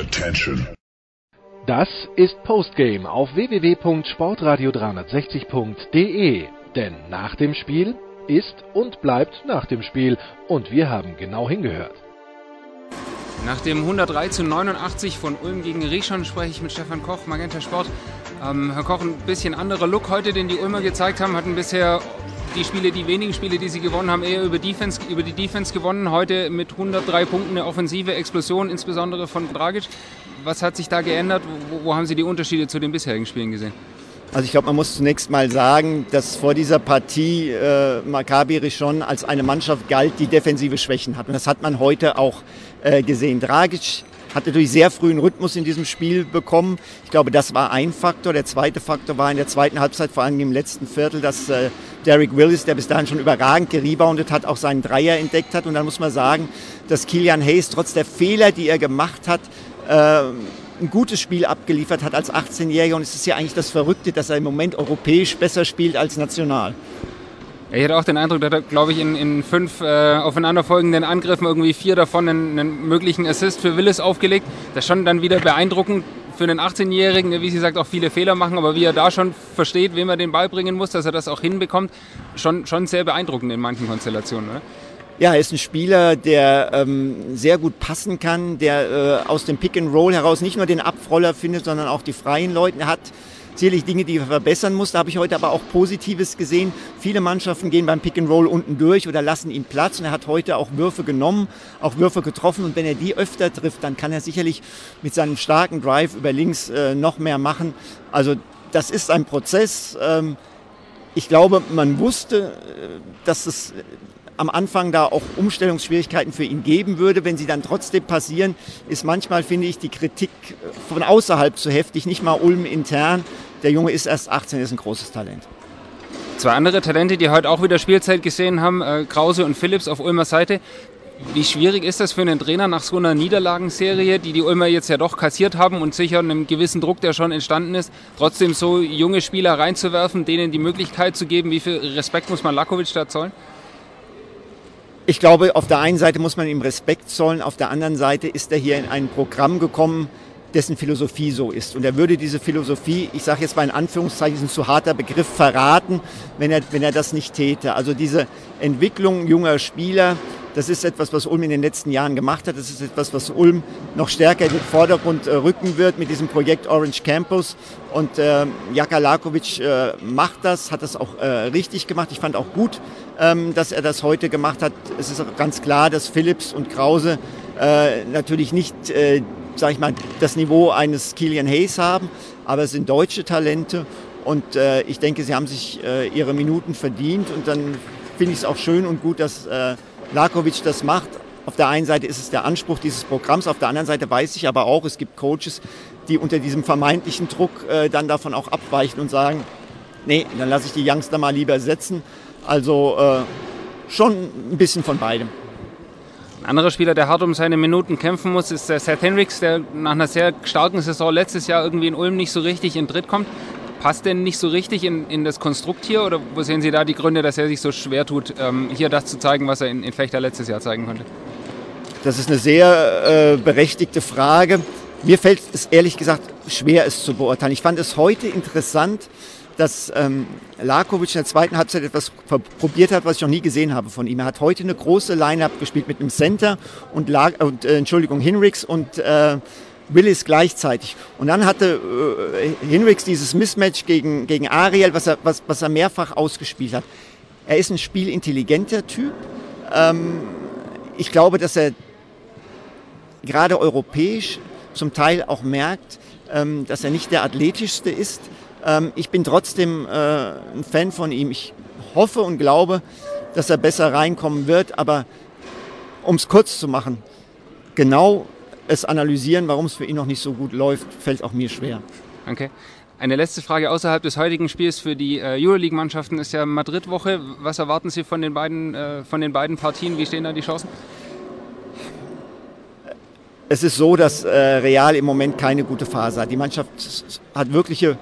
Attention. Das ist Postgame auf www.sportradio360.de. Denn nach dem Spiel ist und bleibt nach dem Spiel. Und wir haben genau hingehört. Nach dem 103 zu 89 von Ulm gegen Rieschon spreche ich mit Stefan Koch, Magenta Sport. Ähm, Herr Koch, ein bisschen anderer Look heute, den die Ulmer gezeigt haben, hatten bisher die Spiele, die wenigen Spiele, die sie gewonnen haben, eher über, Defense, über die Defense gewonnen. Heute mit 103 Punkten eine offensive Explosion, insbesondere von Dragic. Was hat sich da geändert? Wo, wo haben Sie die Unterschiede zu den bisherigen Spielen gesehen? Also ich glaube, man muss zunächst mal sagen, dass vor dieser Partie äh, Maccabi Rishon als eine Mannschaft galt, die defensive Schwächen hat. Und das hat man heute auch äh, gesehen. Dragic hat natürlich sehr früh einen Rhythmus in diesem Spiel bekommen. Ich glaube, das war ein Faktor. Der zweite Faktor war in der zweiten Halbzeit, vor allem im letzten Viertel, dass äh, Derek Willis, der bis dahin schon überragend gereboundet hat, auch seinen Dreier entdeckt hat. Und dann muss man sagen, dass Kilian Hayes trotz der Fehler, die er gemacht hat, äh, ein gutes Spiel abgeliefert hat als 18-Jähriger. Und es ist ja eigentlich das Verrückte, dass er im Moment europäisch besser spielt als national. Ich hatte auch den Eindruck, dass er, glaube ich, in, in fünf äh, aufeinanderfolgenden Angriffen irgendwie vier davon einen, einen, möglichen Assist für Willis aufgelegt. Das ist schon dann wieder beeindruckend für einen 18-Jährigen, der, wie sie sagt, auch viele Fehler machen, aber wie er da schon versteht, wem er den Ball bringen muss, dass er das auch hinbekommt, schon, schon sehr beeindruckend in manchen Konstellationen. Oder? Ja, er ist ein Spieler, der ähm, sehr gut passen kann, der äh, aus dem Pick and Roll heraus nicht nur den Abroller findet, sondern auch die freien Leute. Hat sicherlich Dinge, die er verbessern muss. Da habe ich heute aber auch Positives gesehen. Viele Mannschaften gehen beim Pick and Roll unten durch oder lassen ihm Platz. Und er hat heute auch Würfe genommen, auch Würfe getroffen. Und wenn er die öfter trifft, dann kann er sicherlich mit seinem starken Drive über links äh, noch mehr machen. Also das ist ein Prozess. Ähm, ich glaube, man wusste, äh, dass es am Anfang da auch Umstellungsschwierigkeiten für ihn geben würde. Wenn sie dann trotzdem passieren, ist manchmal, finde ich, die Kritik von außerhalb zu heftig, nicht mal Ulm intern. Der Junge ist erst 18, ist ein großes Talent. Zwei andere Talente, die heute auch wieder Spielzeit gesehen haben, äh, Krause und Phillips auf Ulmer Seite. Wie schwierig ist das für einen Trainer nach so einer Niederlagenserie, die die Ulmer jetzt ja doch kassiert haben und sicher einem gewissen Druck, der schon entstanden ist, trotzdem so junge Spieler reinzuwerfen, denen die Möglichkeit zu geben? Wie viel Respekt muss man Lakovic da zollen? Ich glaube, auf der einen Seite muss man ihm Respekt zollen, auf der anderen Seite ist er hier in ein Programm gekommen, dessen Philosophie so ist. Und er würde diese Philosophie, ich sage jetzt mal in Anführungszeichen, ist ein zu harter Begriff, verraten, wenn er, wenn er das nicht täte. Also diese Entwicklung junger Spieler, das ist etwas, was Ulm in den letzten Jahren gemacht hat. Das ist etwas, was Ulm noch stärker in den Vordergrund äh, rücken wird mit diesem Projekt Orange Campus. Und äh, Jaka Lakovic äh, macht das, hat das auch äh, richtig gemacht. Ich fand auch gut, ähm, dass er das heute gemacht hat. Es ist auch ganz klar, dass Philips und Krause äh, natürlich nicht, äh, sag ich mal, das Niveau eines Kilian Hayes haben, aber es sind deutsche Talente. Und äh, ich denke, sie haben sich äh, ihre Minuten verdient. Und dann finde ich es auch schön und gut, dass äh, Lakovic das macht. Auf der einen Seite ist es der Anspruch dieses Programms, auf der anderen Seite weiß ich aber auch, es gibt Coaches, die unter diesem vermeintlichen Druck äh, dann davon auch abweichen und sagen, nee, dann lasse ich die Youngster mal lieber setzen. Also äh, schon ein bisschen von beidem. Ein anderer Spieler, der hart um seine Minuten kämpfen muss, ist der Seth Hendricks, der nach einer sehr starken Saison letztes Jahr irgendwie in Ulm nicht so richtig in Dritt kommt passt denn nicht so richtig in, in das Konstrukt hier oder wo sehen Sie da die Gründe, dass er sich so schwer tut, ähm, hier das zu zeigen, was er in, in Fechter letztes Jahr zeigen konnte? Das ist eine sehr äh, berechtigte Frage. Mir fällt es ehrlich gesagt schwer, es zu beurteilen. Ich fand es heute interessant, dass ähm, Lakovic in der zweiten Halbzeit etwas probiert hat, was ich noch nie gesehen habe von ihm. Er hat heute eine große Line-Up gespielt mit einem Center und, La und äh, Entschuldigung, Hinrichs und äh, Willis gleichzeitig. Und dann hatte äh, Hinrichs dieses Mismatch gegen, gegen Ariel, was er, was, was er mehrfach ausgespielt hat. Er ist ein spielintelligenter Typ. Ähm, ich glaube, dass er gerade europäisch zum Teil auch merkt, ähm, dass er nicht der athletischste ist. Ähm, ich bin trotzdem äh, ein Fan von ihm. Ich hoffe und glaube, dass er besser reinkommen wird. Aber um es kurz zu machen, genau es analysieren, warum es für ihn noch nicht so gut läuft, fällt auch mir schwer. Okay. Eine letzte Frage außerhalb des heutigen Spiels für die äh, Euroleague-Mannschaften ist ja Madrid-Woche. Was erwarten Sie von den, beiden, äh, von den beiden Partien? Wie stehen da die Chancen? Es ist so, dass äh, Real im Moment keine gute Phase hat. Die Mannschaft hat wirkliche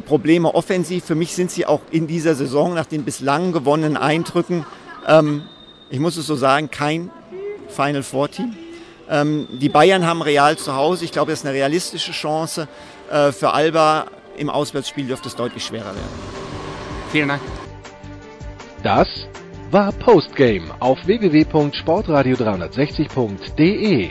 Probleme offensiv. Für mich sind sie auch in dieser Saison nach den bislang gewonnenen Eindrücken, ähm, ich muss es so sagen, kein Final Four Team. Ähm, die Bayern haben Real zu Hause. Ich glaube, das ist eine realistische Chance. Äh, für Alba im Auswärtsspiel dürfte es deutlich schwerer werden. Vielen Dank. Das war Postgame auf www.sportradio360.de.